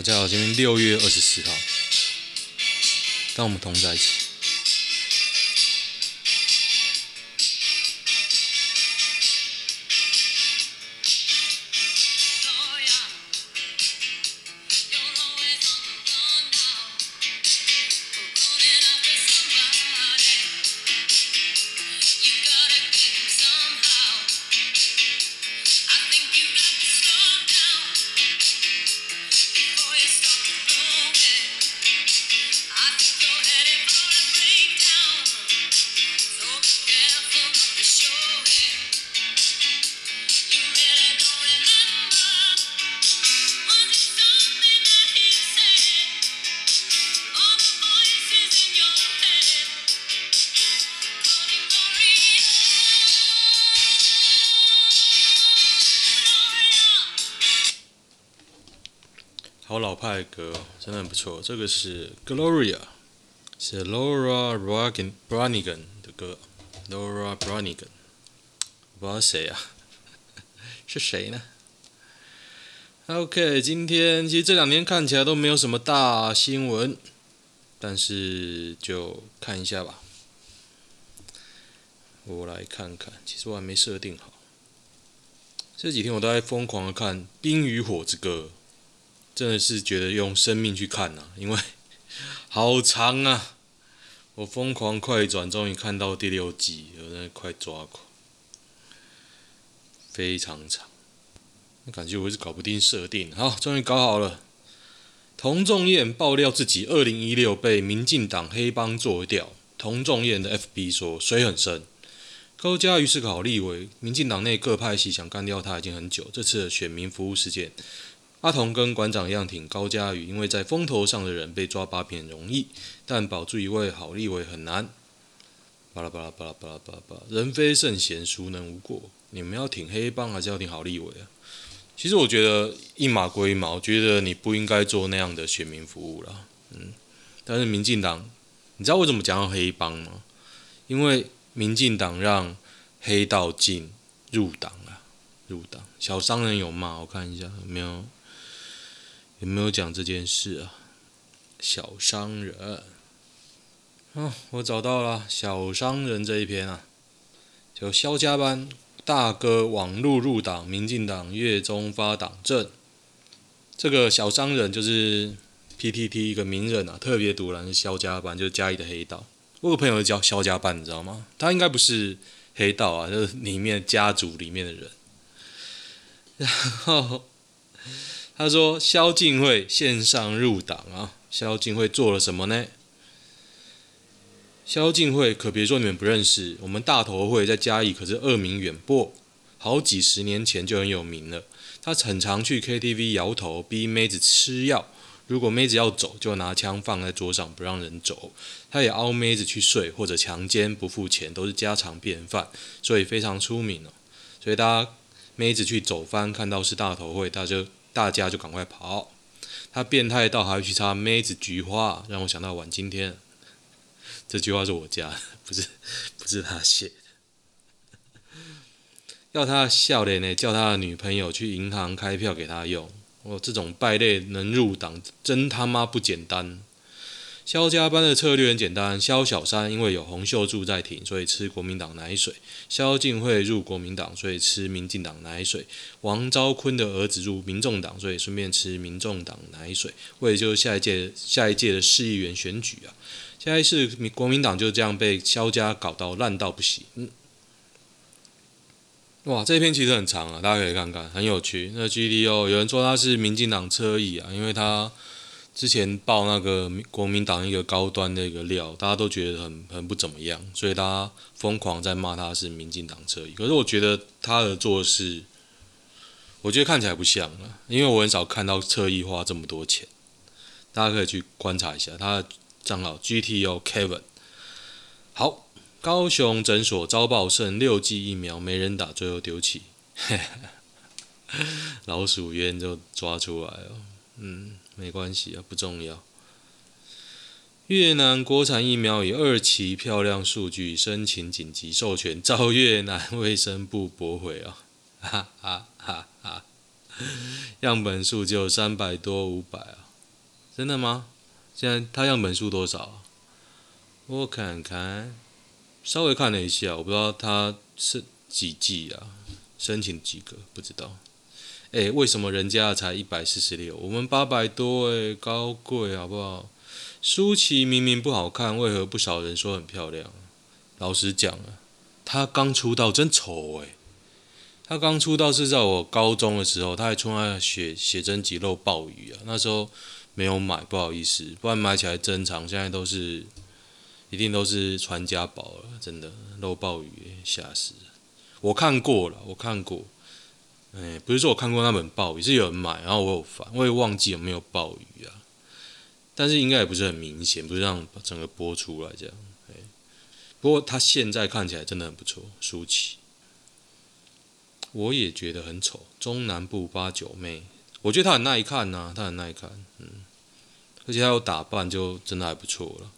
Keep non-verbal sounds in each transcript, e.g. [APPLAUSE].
大家好，今天六月二十四号，当我们同在一起。好老派的歌，真的很不错。这个是 Gloria，是 Laura Brannigan 的歌，Laura Branigan，不知道谁啊？[LAUGHS] 是谁呢？OK，今天其实这两天看起来都没有什么大新闻，但是就看一下吧。我来看看，其实我还没设定好。这几天我都在疯狂的看《冰与火之歌》。真的是觉得用生命去看呐、啊，[LAUGHS] 因为好长啊！我疯狂快转，终于看到第六集，有点快抓狂，非常长。感觉我是搞不定设定，好，终于搞好了。童仲彦爆料自己二零一六被民进党黑帮做掉。童仲彦的 FB 说水很深。高嘉瑜是个好立委，民进党内各派系想干掉他已经很久。这次的选民服务事件。阿童跟馆长一样挺高嘉瑜，因为在风头上的人被抓把柄容易，但保住一位好立委很难。巴拉巴拉巴拉巴拉巴拉巴，人非圣贤，孰能无过？你们要挺黑帮还是要挺好立委啊？其实我觉得一码归一码，我觉得你不应该做那样的选民服务了。嗯，但是民进党，你知道为什么讲到黑帮吗？因为民进党让黑道进入党了，入党。小商人有骂，我看一下有没有。有没有讲这件事啊？小商人，哦，我找到了小商人这一篇啊，就萧家班大哥网路入党，民进党月中发党证。这个小商人就是 PTT 一个名人啊，特别独揽肖家班，就是嘉义的黑道。我有朋友叫萧家班，你知道吗？他应该不是黑道啊，就是里面家族里面的人。然后。他说：“萧敬会线上入党啊，萧敬会做了什么呢？萧敬会可别说你们不认识，我们大头会在嘉义可是恶名远播，好几十年前就很有名了。他很常去 KTV 摇头，逼妹子吃药，如果妹子要走，就拿枪放在桌上不让人走。他也凹妹子去睡或者强奸不付钱，都是家常便饭，所以非常出名了。所以大家妹子去走翻，看到是大头会，他就。”大家就赶快跑！他变态到还会去插妹子菊花，让我想到晚今天。这句话是我家，[LAUGHS] 不是不是他写的。要他笑脸呢，叫他的女朋友去银行开票给他用。我这种败类能入党，真他妈不简单。萧家班的策略很简单：萧小山因为有洪秀柱在挺，所以吃国民党奶水；萧敬会入国民党，所以吃民进党奶水；王昭坤的儿子入民众党，所以顺便吃民众党奶水。为的就是下一届下一届的市议员选举啊！下一次国民党就这样被萧家搞到烂到不行。嗯，哇，这篇其实很长啊，大家可以看看，很有趣。那 GDO 有人说他是民进党侧翼啊，因为他。之前爆那个国民党一个高端的一个料，大家都觉得很很不怎么样，所以大家疯狂在骂他是民进党侧翼。可是我觉得他的做事，我觉得看起来不像啊，因为我很少看到侧翼花这么多钱。大家可以去观察一下他的账号 GTO Kevin。好，高雄诊所遭爆剩六剂疫苗没人打，最后丢弃，[LAUGHS] 老鼠冤就抓出来了，嗯。没关系啊，不重要。越南国产疫苗以二期漂亮数据申请紧急授权，遭越南卫生部驳回啊！哈哈哈哈！样本数只有三百多五百啊，真的吗？现在它样本数多少？我看看，稍微看了一下，我不知道它是几剂啊，申请几个不知道。哎、为什么人家才一百四十六，我们八百多？哎，高贵好不好？舒淇明明不好看，为何不少人说很漂亮？老实讲啊，她刚出道真丑哎！她刚出道是在我高中的时候，她还出来写写真集露暴雨啊，那时候没有买，不好意思，不然买起来珍藏，现在都是一定都是传家宝了，真的露暴雨吓死！我看过了，我看过，哎，不是说我看过那本鲍鱼，是有人买，然后我有翻，我也忘记有没有鲍鱼啊。但是应该也不是很明显，不是让整个播出来这样。不过他现在看起来真的很不错，舒淇。我也觉得很丑，中南部八九妹，我觉得她很耐看呐、啊，她很耐看，嗯，而且她有打扮，就真的还不错了。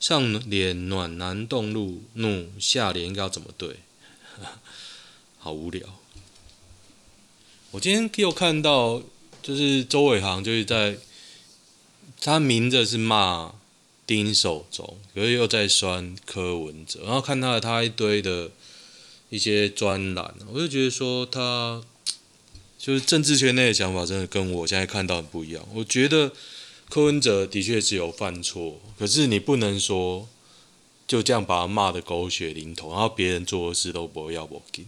上脸暖男动怒怒，下脸应该要怎么对？[LAUGHS] 好无聊。我今天又看到，就是周伟航就是在。他明着是骂丁守中，可是又在酸柯文哲，然后看到了他一堆的一些专栏，我就觉得说他就是政治圈内的想法，真的跟我现在看到很不一样。我觉得柯文哲的确是有犯错，可是你不能说就这样把他骂得狗血淋头，然后别人做的事都不会要我给，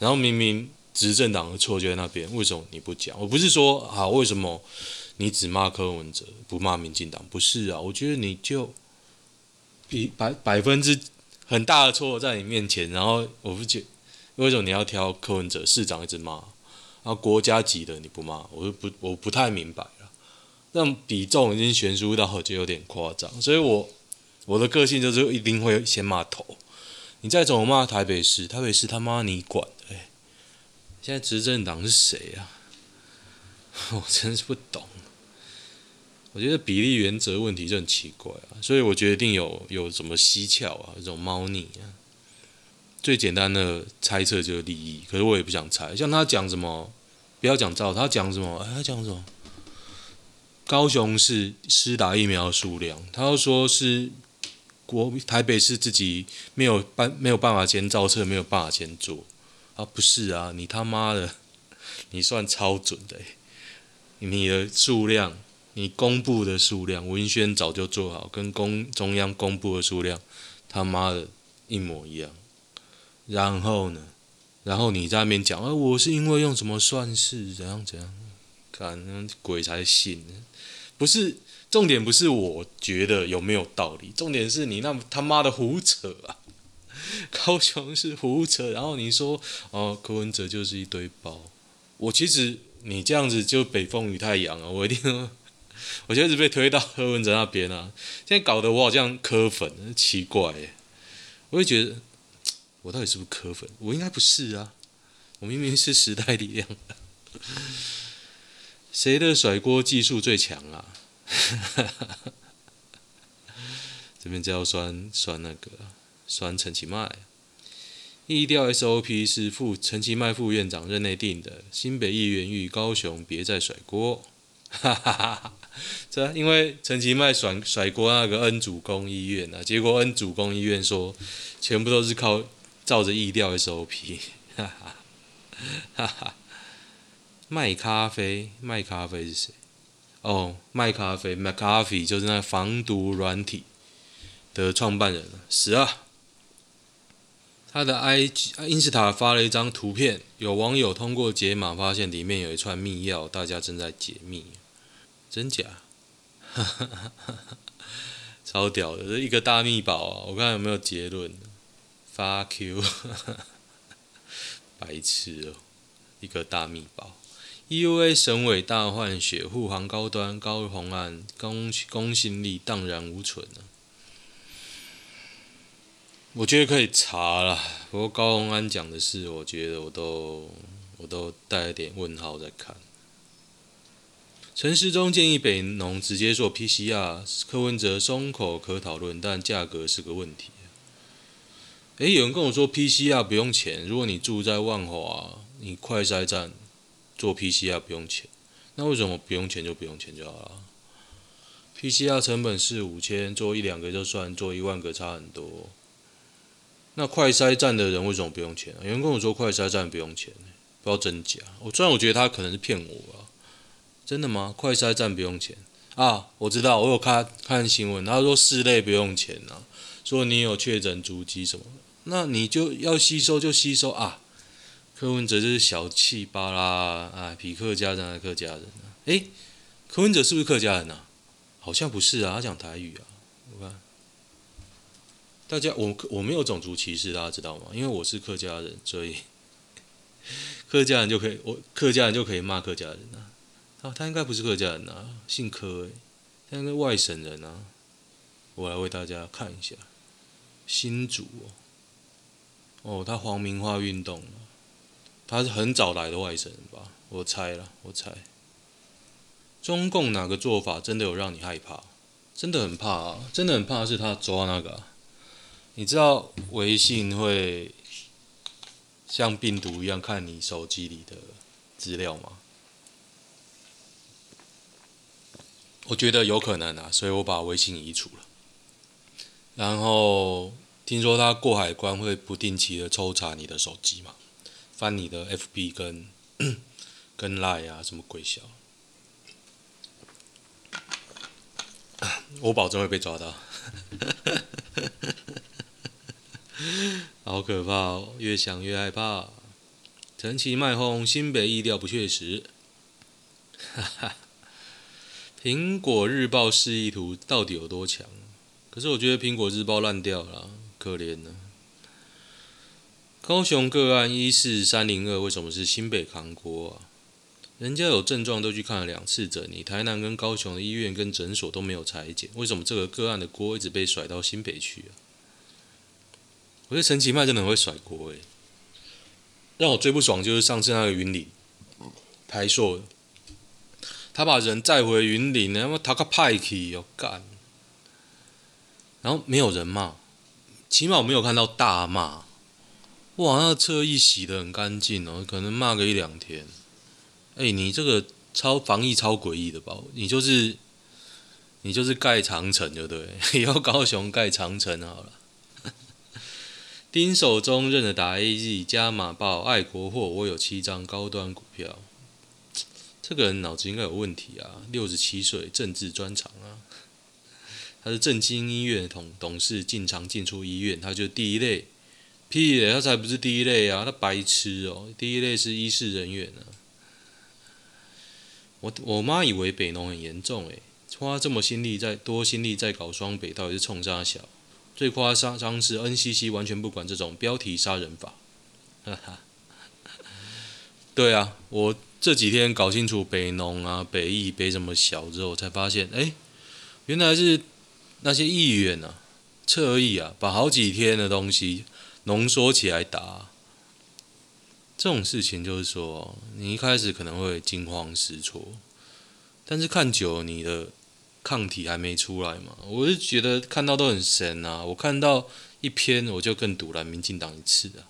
然后明明执政党的错就在那边，为什么你不讲？我不是说好为什么？你只骂柯文哲，不骂民进党，不是啊？我觉得你就比百百分之很大的错在你面前，然后我不觉为什么你要挑柯文哲市长一直骂，然后国家级的你不骂，我就不我不太明白了。那比重已经悬殊到就有点夸张，所以我我的个性就是一定会先骂头。你再怎么骂台北市，台北市他妈你管的？哎，现在执政党是谁啊？[LAUGHS] 我真是不懂。我觉得比例原则问题就很奇怪啊，所以我决定有有什么蹊跷啊，这种猫腻啊。最简单的猜测就是利益，可是我也不想猜。像他讲什么，不要讲照，他讲什么？哎，他讲什么？高雄市施打疫苗数量，他又说是国台北市自己没有办没有办法先造册，没有办法先做啊？不是啊，你他妈的，你算超准的，你的数量。你公布的数量，文宣早就做好，跟公中央公布的数量，他妈的一模一样。然后呢，然后你在那边讲，啊，我是因为用什么算式，怎样怎样，看鬼才信。不是重点，不是我觉得有没有道理，重点是你那他妈的胡扯啊！高雄是胡扯，然后你说哦，柯文哲就是一堆包。我其实你这样子就北风与太阳啊，我一定。[LAUGHS] 我就一直被推到柯文哲那边啊，现在搞得我好像柯粉，奇怪耶。我会觉得，我到底是不是柯粉？我应该不是啊，我明明是时代力量。谁的甩锅技术最强啊？[LAUGHS] 这边就要酸酸那个酸陈其迈。疫调 SOP 是副陈其迈副院长任内定的，新北议员与高雄别再甩锅。哈哈哈。这因为陈其迈甩甩锅那个恩主公医院啊，结果恩主公医院说全部都是靠照着疫调 SOP，哈哈哈哈。[LAUGHS] 麦咖啡，卖咖啡是谁？哦，卖咖啡，McAfee 就是那个防毒软体的创办人死了。他的 IG Insta 发了一张图片，有网友通过解码发现里面有一串密钥，大家正在解密。真假？哈哈哈超屌的，这一个大密宝啊！我看有没有结论。Fuck you，[LAUGHS] 白痴哦！一个大密宝。EUA 省委大换血，护航高端高红安公公信力荡然无存了。我觉得可以查了，不过高虹安讲的事，我觉得我都我都带了点问号在看。陈时中建议北农直接做 PCR，柯文哲松口可讨论，但价格是个问题。诶，有人跟我说 PCR 不用钱，如果你住在万华，你快筛站做 PCR 不用钱，那为什么不用钱就不用钱就好了？PCR 成本是五千，做一两个就算，做一万个差很多。那快筛站的人为什么不用钱啊？有人跟我说快筛站不用钱，不知道真假。我虽然我觉得他可能是骗我啊，真的吗？快筛站不用钱啊？我知道，我有看看新闻，他说室内不用钱啊，说你有确诊足迹什么，那你就要吸收就吸收啊。柯文哲就是小气巴拉啊，比客家人还客家人啊？诶、柯文哲是不是客家人啊？好像不是啊，他讲台语啊。大家，我我没有种族歧视，大家知道吗？因为我是客家人，所以 [LAUGHS] 客家人就可以，我客家人就可以骂客家人啊。啊，他应该不是客家人啊，姓柯诶，他应该外省人啊。我来为大家看一下，新竹哦，他皇民化运动。他是很早来的外省人吧？我猜了，我猜。中共哪个做法真的有让你害怕？真的很怕啊！真的很怕是他抓那个。你知道微信会像病毒一样看你手机里的资料吗？我觉得有可能啊，所以我把微信移除了。然后听说他过海关会不定期的抽查你的手机嘛？翻你的 FB 跟 [COUGHS] 跟 Line 啊，什么鬼小？[COUGHS] 我保证会被抓到，[LAUGHS] [LAUGHS] 好可怕哦！越想越害怕。陈其迈轰新北疫调不确实，哈哈。苹果日报示意图到底有多强？可是我觉得苹果日报烂掉了，可怜呢。高雄个案一四三零二，为什么是新北扛锅啊？人家有症状都去看了两次诊，你台南跟高雄的医院跟诊所都没有裁检，为什么这个个案的锅一直被甩到新北去啊？我觉得陈其迈真的很会甩锅诶，让我最不爽就是上次那个云林台硕，他把人载回云林，然后他个派去要干，然后没有人骂，起码我没有看到大骂。哇，那个侧翼洗的很干净哦，可能骂个一两天。哎、你这个超防疫超诡异的吧？你就是你就是盖长城，就对，[LAUGHS] 以后高雄盖长城好了。丁守中认了打 AZ 加码报爱国货，我有七张高端股票。这个人脑子应该有问题啊！六十七岁，政治专长啊。他是正经医院董董事，进常进出医院，他就第一类。屁嘞，他才不是第一类啊，他白痴哦、第一类是医事人员啊。我我妈以为北农很严重诶，花这么心力在多心力在搞双北，到底是冲啥小？最夸张张是 NCC 完全不管这种标题杀人法。哈哈。对啊，我这几天搞清楚北农啊、北艺、北什么小之后，才发现，哎、原来是那些议员啊，侧翼啊，把好几天的东西。浓缩起来打，这种事情就是说，你一开始可能会惊慌失措，但是看久了，你的抗体还没出来嘛。我是觉得看到都很神啊，我看到一篇我就更堵了民进党一次啊，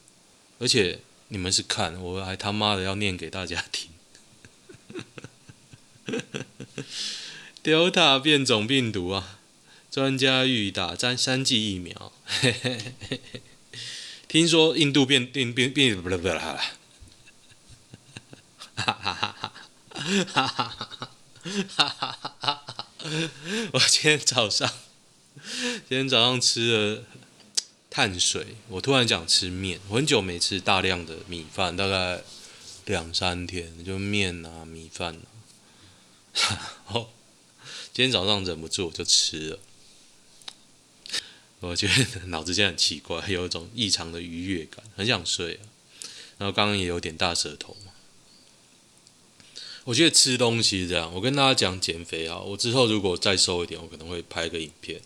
而且你们是看，我还他妈的要念给大家听。[LAUGHS] Delta 变种病毒啊，专家欲打三三剂疫苗。[LAUGHS] 听说印度变变变变不了不了哈，哈哈哈哈哈哈哈哈！[LAUGHS] [LAUGHS] 我今天早上，今天早上吃了碳水，我突然想吃面，我很久没吃大量的米饭，大概两三天，就面啊米饭啊，[LAUGHS] 哦，今天早上忍不住我就吃了。我觉得脑子现在很奇怪，有一种异常的愉悦感，很想睡啊。然后刚刚也有点大舌头。我觉得吃东西这样，我跟大家讲减肥啊，我之后如果再瘦一点，我可能会拍个影片。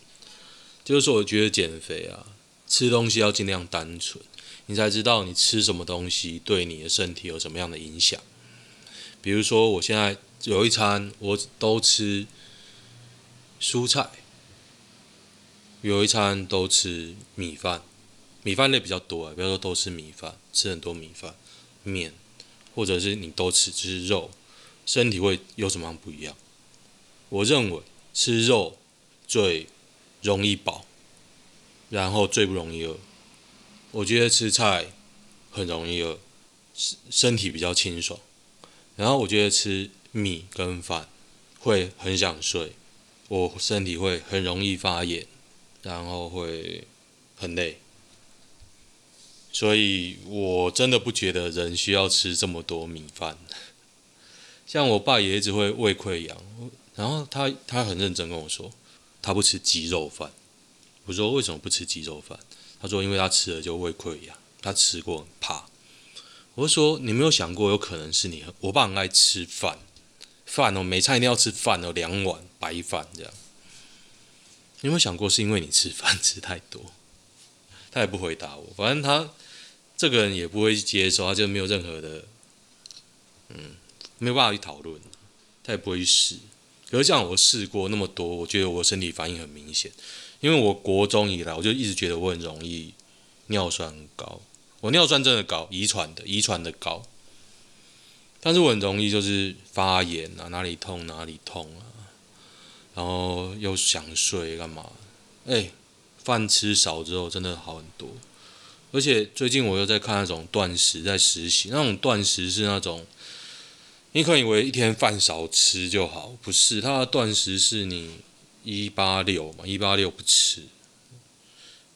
就是说，我觉得减肥啊，吃东西要尽量单纯，你才知道你吃什么东西对你的身体有什么样的影响。比如说，我现在有一餐我都吃蔬菜。有一餐都吃米饭，米饭类比较多啊，不要说都吃米饭，吃很多米饭、面，或者是你都吃只是肉，身体会有什么不一样？我认为吃肉最容易饱，然后最不容易饿。我觉得吃菜很容易饿，身身体比较清爽。然后我觉得吃米跟饭会很想睡，我身体会很容易发炎，然后会很累。所以我真的不觉得人需要吃这么多米饭。像我爸也一直会胃溃疡，然后他他很认真跟我说，他不吃鸡肉饭。我说为什么不吃鸡肉饭？他说因为他吃了就胃溃疡，他吃过怕。我说你没有想过有可能是你，我爸很爱吃饭，饭哦，每餐一定要吃饭哦，两碗白饭这样。你有没有想过是因为你吃饭吃太多？他也不回答我，反正他这个人也不会接受，他就没有任何的，嗯。没有办法去讨论，他也不会去试。可是像我试过那么多，我觉得我身体反应很明显。因为我国中以来，我就一直觉得我很容易尿酸高，我尿酸真的高，遗传的，遗传的高。但是我很容易就是发炎啊，哪里痛哪里痛啊，然后又想睡干嘛？哎，饭吃少之后真的好很多。而且最近我又在看那种断食，在实习，那种断食是那种。你可能以为一天饭少吃就好，不是？它的断食是你一八六嘛，一八六不吃，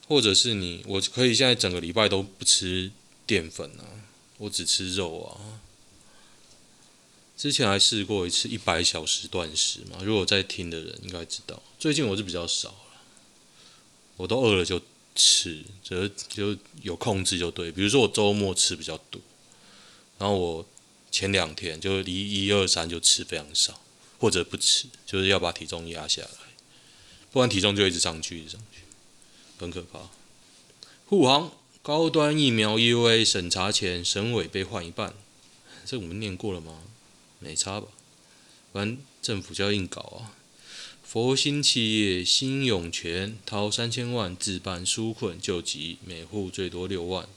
或者是你我可以现在整个礼拜都不吃淀粉啊，我只吃肉啊。之前还试过一次一百小时断食嘛，如果在听的人应该知道。最近我是比较少了，我都饿了就吃，就就有控制就对。比如说我周末吃比较多，然后我。前两天就一、一、二、三就吃非常少，或者不吃，就是要把体重压下来，不然体重就一直上去，一直上去，很可怕。护航高端疫苗 EUA 审查前，审委被换一半，这我们念过了吗？没差吧？反正政府就要硬搞啊。佛心企业新永泉掏三千万自办纾困救急，每户最多六万。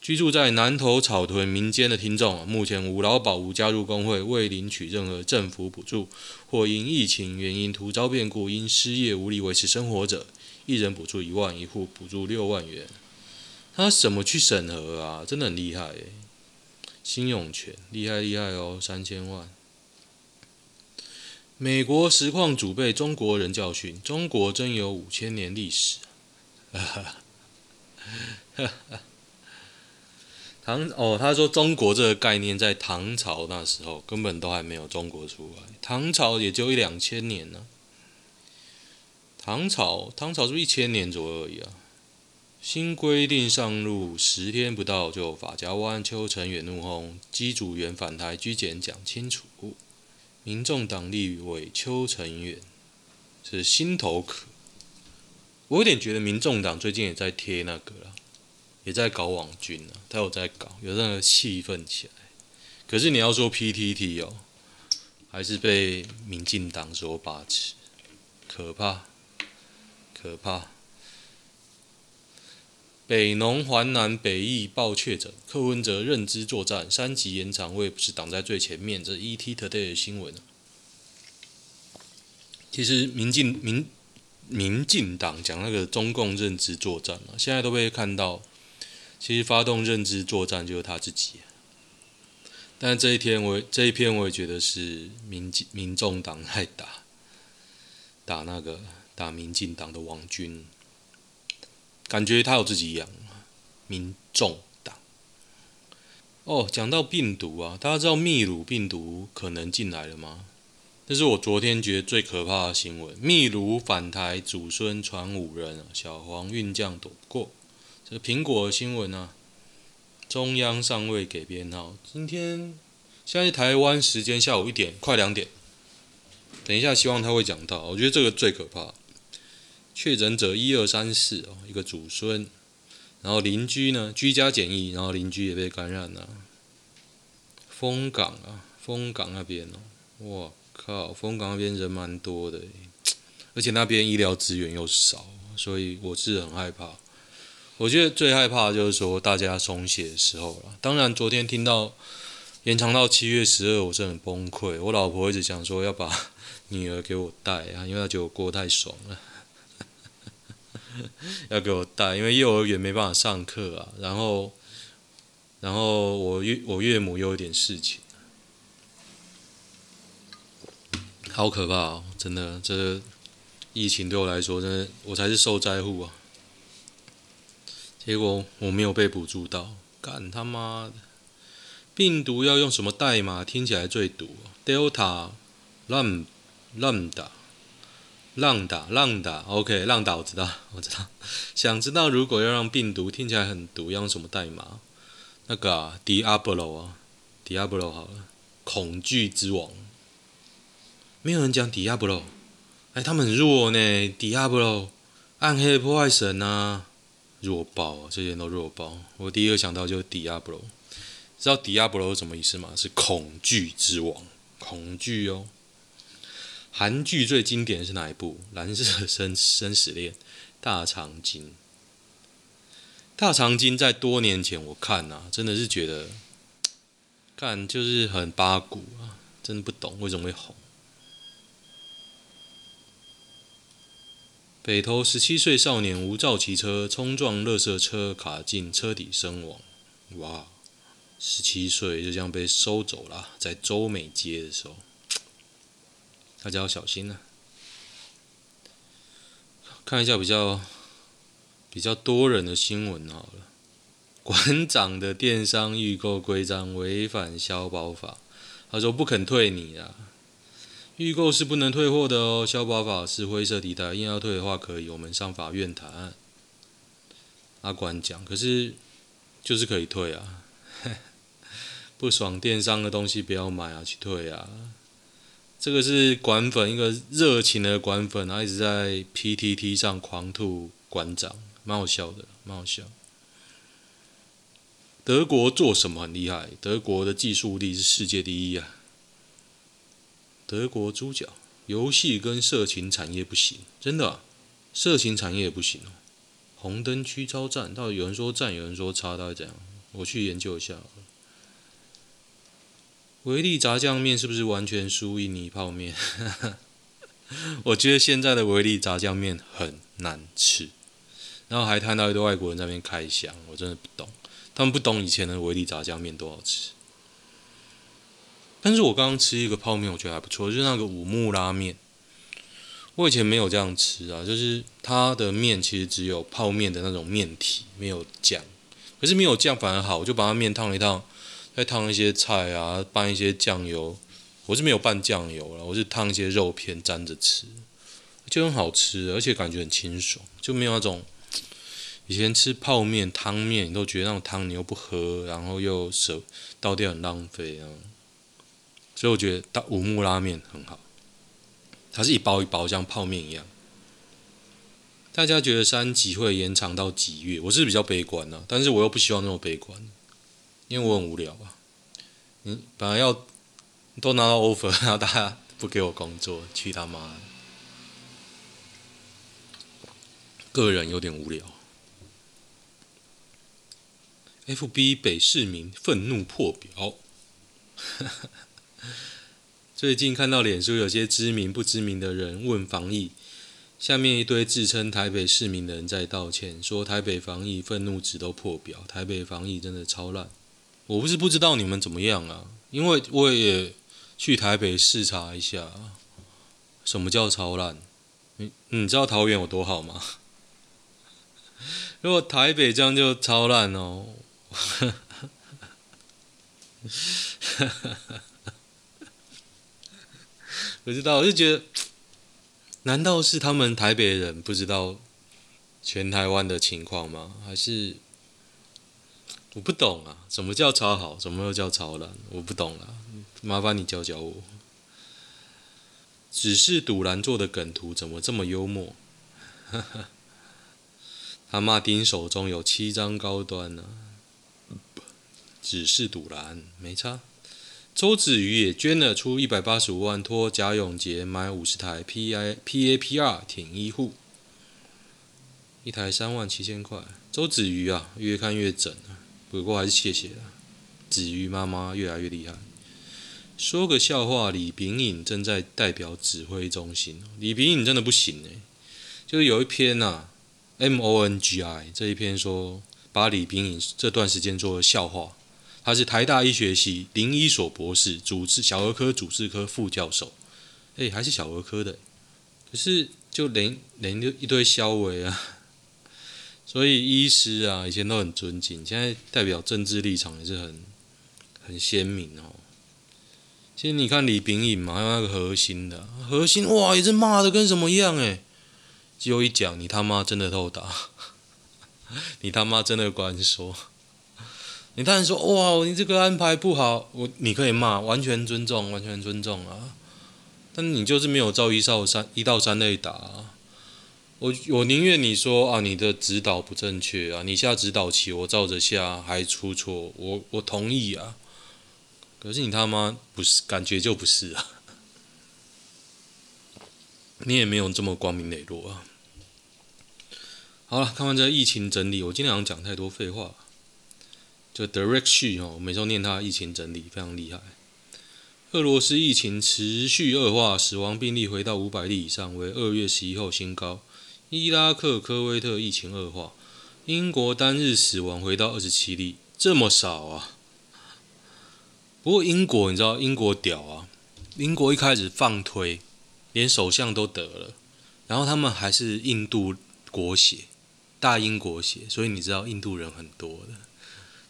居住在南投草屯民间的听众，目前无劳保、无加入工会、未领取任何政府补助，或因疫情原因突遭变故，因失业无力维持生活者，一人补助一万，一户补助六万元。他怎么去审核啊？真的很厉害诶。新永泉厉害厉害哦，三千万。美国实况主被中国人教训，中国真有五千年历史。哈哈哈哈。唐哦，他说中国这个概念在唐朝那时候根本都还没有中国出来，唐朝也就一两千年呢、唐朝，唐朝是不是一千年左右而已啊？新规定上路十天不到就法家湾，邱成远怒轰机组员返台居检讲清楚。民众党立委邱成远是心头渴，我有点觉得民众党最近也在贴那个了。也在搞网军啊，他有在搞，有那个气氛起来。可是你要说 PTT 哦，还是被民进党所把持，可怕，可怕。北农环南北疫爆确诊，柯文哲认知作战，三级延长，我也不是挡在最前面。这 ET Today 的新闻。其实民进民民进党讲那个中共认知作战嘛，现在都被看到。其实发动认知作战就是他自己，但这一天我这一篇我也觉得是民进民众党在打打那个打民进党的王军，感觉他有自己养民众党。哦，讲到病毒啊，大家知道秘鲁病毒可能进来了吗？这是我昨天觉得最可怕的新闻。秘鲁返台祖孙传五人，小黄运将躲不过。这苹果新闻啊，中央尚未给编号。今天现在是台湾时间下午一点，快两点。等一下，希望他会讲到。我觉得这个最可怕。确诊者一二三四哦，一个祖孙，然后邻居呢居家检疫，然后邻居也被感染了。风港啊，风港那边哦，我靠，风港那边人蛮多的，而且那边医疗资源又少，所以我是很害怕。我觉得最害怕的就是说大家松懈的时候了。当然，昨天听到延长到七月十二，我是很崩溃。我老婆一直想说要把女儿给我带啊，因为她觉得我过太爽了，[LAUGHS] 要给我带，因为幼儿园没办法上课啊。然后，然后我岳我岳母又有点事情，好可怕哦！真的，这疫情对我来说，真的我才是受灾户啊。结果我没有被捕捉到，干他妈的！病毒要用什么代码？听起来最毒？Delta、Lam、Lambda、浪打、浪打。OK，浪打我知道，[LAUGHS] 我知道。想知道如果要让病毒听起来很毒，要用什么代码？那个啊，Diablo 啊，Diablo 好了，恐惧之王。没有人讲 Diablo，哎，他们很弱呢。Diablo，暗黑破坏神啊。弱爆！这些都弱爆。我第一个想到就是 Diablo，知道 Diablo 是什么意思吗？是恐惧之王，恐惧哦。韩剧最经典的是哪一部？蓝色生生死恋，大长今。大长今在多年前我看啊，真的是觉得，看就是很八股啊，真的不懂为什么会红。北投十七岁少年无照骑车冲撞垃圾车，卡进车底身亡。哇，十七岁就这样被收走了，在洲美街的时候，大家要小心啊！看一下比较比较多人的新闻好了。馆长的电商预购规章违反消保法，他说不肯退你啊。预购是不能退货的哦，消保法是灰色地带，硬要退的话可以，我们上法院谈。阿管讲，可是就是可以退啊，[LAUGHS] 不爽电商的东西不要买啊，去退啊。这个是管粉，一个热情的管粉，他一直在 PTT 上狂吐馆长，蛮好笑的，蛮好笑。德国做什么很厉害？德国的技术力是世界第一啊。德国猪脚，游戏跟色情产业不行，真的、啊，色情产业也不行哦。红灯区超赞，到底有人说赞，有人说差，到底怎样？我去研究一下。维力炸酱面是不是完全输印尼泡面？[LAUGHS] 我觉得现在的维力炸酱面很难吃，然后还看到一堆外国人在那边开箱，我真的不懂，他们不懂以前的维力炸酱面多好吃。但是我刚刚吃一个泡面，我觉得还不错，就是那个五木拉面。我以前没有这样吃啊，就是它的面其实只有泡面的那种面体，没有酱。可是没有酱反而好，我就把它面烫一烫，再烫一些菜啊，拌一些酱油。我是没有拌酱油了，我是烫一些肉片沾着吃，就很好吃，而且感觉很清爽，就没有那种以前吃泡面汤面，你都觉得那种汤你又不喝，然后又舍倒掉很浪费啊。所以我觉得五木拉面很好，它是一包一包像泡面一样。大家觉得三级会延长到几月？我是比较悲观呢、啊，但是我又不希望那么悲观，因为我很无聊啊。嗯，本来要都拿到 offer，[LAUGHS] 然后大家不给我工作，去他妈！个人有点无聊。FB 北市民愤怒破表。最近看到脸书有些知名不知名的人问防疫，下面一堆自称台北市民的人在道歉，说台北防疫愤怒值都破表，台北防疫真的超烂。我不是不知道你们怎么样啊，因为我也去台北视察一下，什么叫超烂？你你知道桃园有多好吗？如果台北这样就超烂哦。[LAUGHS] 不知道，我就觉得，[TSK] 难道是他们台北人不知道全台湾的情况吗？还是我不懂啊？什么叫超好？什么又叫超烂？我不懂了，麻烦你教教我。只是赌烂做的梗图怎么这么幽默？[LAUGHS] 他骂丁手中有七张高端呢、只是赌烂没差。周子瑜也捐了出一百八十五万，托贾永杰买五十台 P I P A P R 挺医护，一台三万七千块。周子瑜啊，越看越整啊，不过还是谢谢了。子瑜妈妈越来越厉害。说个笑话，李秉颖正在代表指挥中心。李秉颖真的不行哎，就是有一篇呐、啊，M O N G I 这一篇说，把李秉颖这段时间做了笑话。他是台大医学系林医所博士，主治小儿科主治科副教授。哎，还是小儿科的，可是就连连就一堆肖维啊，[LAUGHS] 所以医师啊以前都很尊敬，现在代表政治立场也是很很鲜明哦。其实你看李炳颖嘛，还有那个核心的核心，哇，也是骂的跟什么一样哎。结果一讲，你他妈真的透打，[LAUGHS] 你他妈真的关说。你当然说哇，你这个安排不好，我你可以骂，完全尊重，完全尊重啊。但你就是没有照一到三一到三类打。我我宁愿你说啊，你的指导不正确啊，你下指导棋我照着下还出错，我我同意啊。可是你他妈不是，感觉就不是啊。[LAUGHS] 你也没有这么光明磊落啊。好了，看完这疫情整理，我今天好像讲太多废话。就 Direct She 哦，我每周念他疫情整理非常厉害。俄罗斯疫情持续恶化，死亡病例回到五百例以上，为二月十一号新高。伊拉克科威特疫情恶化，英国单日死亡回到二十七例，这么少啊？不过英国你知道英国屌啊？英国一开始放推，连首相都得了，然后他们还是印度国血，大英国血，所以你知道印度人很多的。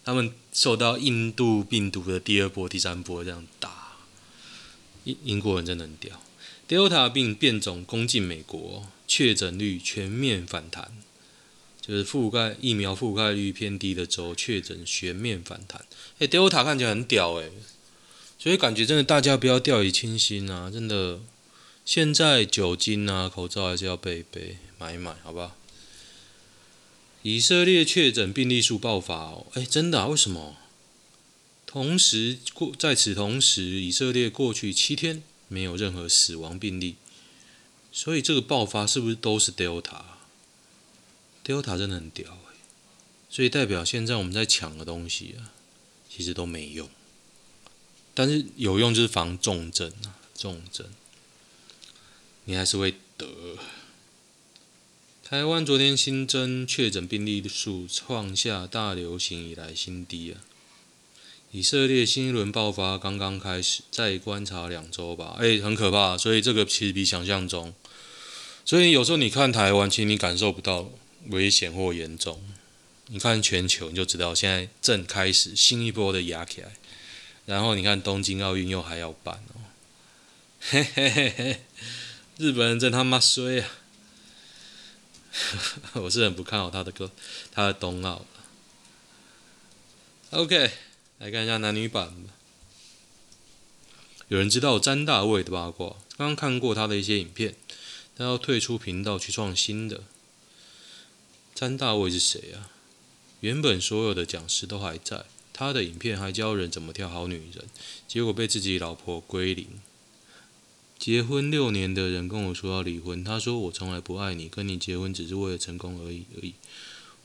他们受到印度病毒的第二波、第三波这样打，英英国人真的很屌。Delta 病变种攻进美国，确诊率全面反弹，就是覆盖疫苗覆盖率偏低的州确诊全面反弹。哎，Delta 看起来很屌哎，所以感觉真的大家不要掉以轻心啊！真的，现在酒精啊、口罩还是要备一备，买一买，好不好？以色列确诊病例数爆发哦，哎，真的啊？为什么？同时过在此同时，以色列过去七天没有任何死亡病例，所以这个爆发是不是都是 Delta？Delta 真的很屌哎，所以代表现在我们在抢的东西啊，其实都没用，但是有用就是防重症啊，重症你还是会得。台湾昨天新增确诊病例数创下大流行以来新低啊！以色列新一轮爆发刚刚开始，再观察两周吧。哎，很可怕，所以这个其实比想象中。所以有时候你看台湾，其实你感受不到危险或严重。你看全球，你就知道现在正开始新一波的压起来。然后你看东京奥运又还要办哦，嘿嘿嘿嘿，日本人真他妈衰啊！[LAUGHS] 我是很不看好他的歌，他的冬奥。OK，来看一下男女版。有人知道詹大卫的八卦，刚刚看过他的一些影片，他要退出频道去创新的。詹大卫是谁啊？原本所有的讲师都还在，他的影片还教人怎么挑好女人，结果被自己老婆归零。结婚六年的人跟我说要离婚，他说我从来不爱你，跟你结婚只是为了成功而已而已。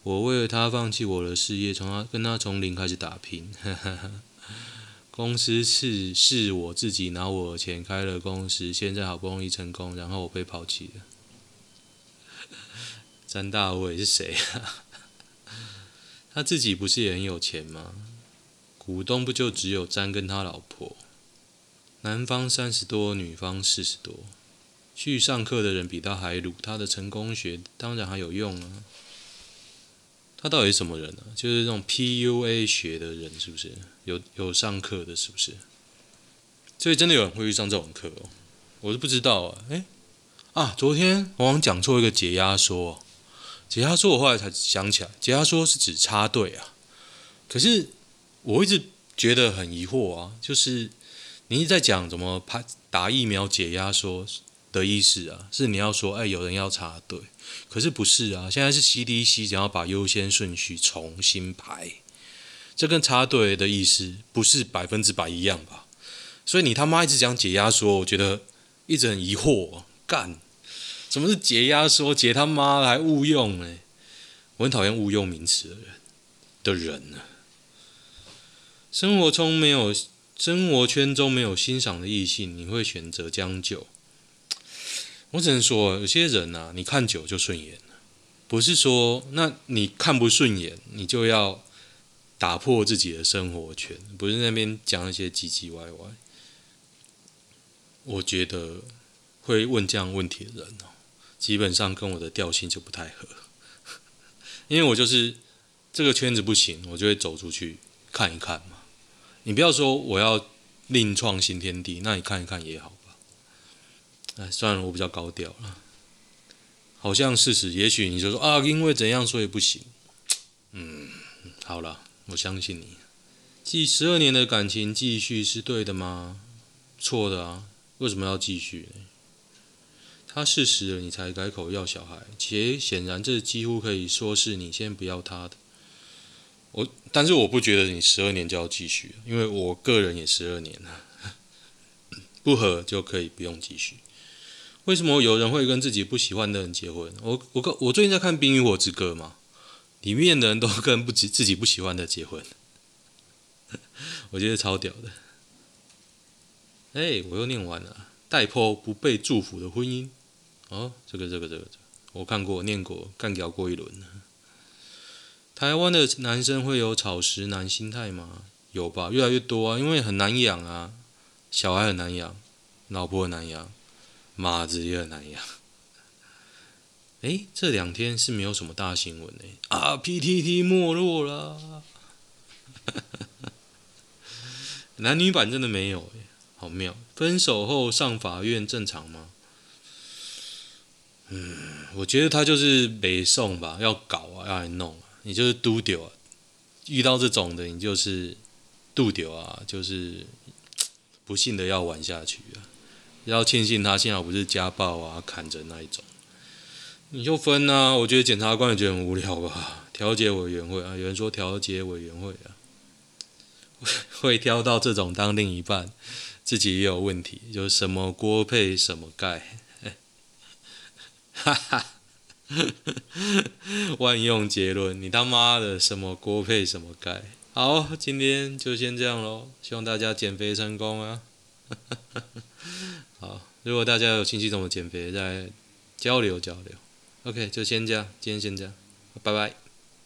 我为了他放弃我的事业，从他跟他从零开始打拼。[LAUGHS] 公司是是我自己拿我的钱开了公司，现在好不容易成功，然后我被抛弃了。詹大卫是谁啊？[LAUGHS] 他自己不是也很有钱吗？股东不就只有詹跟他老婆？男方三十多，女方四十多，去上课的人比他还鲁，他的成功学当然还有用啊。他到底是什么人呢、啊？就是那种 PUA 学的人，是不是？有有上课的，是不是？所以真的有人会去上这种课哦？我是不知道啊。诶啊，昨天我好像讲错一个解压说，解压说，我后来才想起来，解压说是指插队啊。可是我一直觉得很疑惑啊，就是。你在讲怎么拍打疫苗解压缩的意思啊？是你要说，哎，有人要插队，可是不是啊？现在是 CDC 想要把优先顺序重新排，这跟插队的意思不是百分之百一样吧？所以你他妈一直讲解压缩，我觉得一直很疑惑，干，什么是解压缩？解他妈还误用哎！我很讨厌误用名词的人的人呢。生活中没有。生活圈中没有欣赏的异性，你会选择将就？我只能说，有些人啊，你看久就顺眼，不是说那你看不顺眼，你就要打破自己的生活圈，不是那边讲一些唧唧歪歪。我觉得会问这样问题的人哦，基本上跟我的调性就不太合，[LAUGHS] 因为我就是这个圈子不行，我就会走出去看一看。你不要说我要另创新天地，那你看一看也好吧。哎，算了，我比较高调了，好像事实，也许你就说啊，因为怎样所以不行。嗯，好了，我相信你。继十二年的感情继续是对的吗？错的啊。为什么要继续呢？他事实了，你才改口要小孩，且显然这几乎可以说是你先不要他的。我，但是我不觉得你十二年就要继续，因为我个人也十二年了，[LAUGHS] 不合就可以不用继续。为什么有人会跟自己不喜欢的人结婚？我我我最近在看《冰与火之歌》嘛，里面的人都跟不自自己不喜欢的结婚，[LAUGHS] 我觉得超屌的。哎、我又念完了。带破不被祝福的婚姻，哦，这个这个这个，我看过念过，干掉过一轮。台湾的男生会有草食男心态吗？有吧，越来越多啊，因为很难养啊，小孩很难养，老婆很难养，马子也很难养。[LAUGHS] 哎、这两天是没有什么大新闻哎、啊，PTT 没落了，[LAUGHS] 男女版真的没有哎、好妙！分手后上法院正常吗？嗯，我觉得他就是北宋吧，要搞啊，要来弄，你就是嘟丢啊。遇到这种的，你就是嘟丢啊，就是不幸的要玩下去啊。要庆幸他幸好不是家暴啊，砍人那一种。你就分啊，我觉得检察官也觉得很无聊吧。调解委员会啊，有人说调解委员会啊，[LAUGHS] 会挑到这种当另一半。自己也有问题，就什么锅配什么盖，哈哈，[LAUGHS] 万用结论，你他妈的什么锅配什么盖？好，今天就先这样喽，希望大家减肥成功啊！[LAUGHS] 好，如果大家有兴趣怎么减肥，再交流交流。OK，就先这样，今天先这样，拜拜。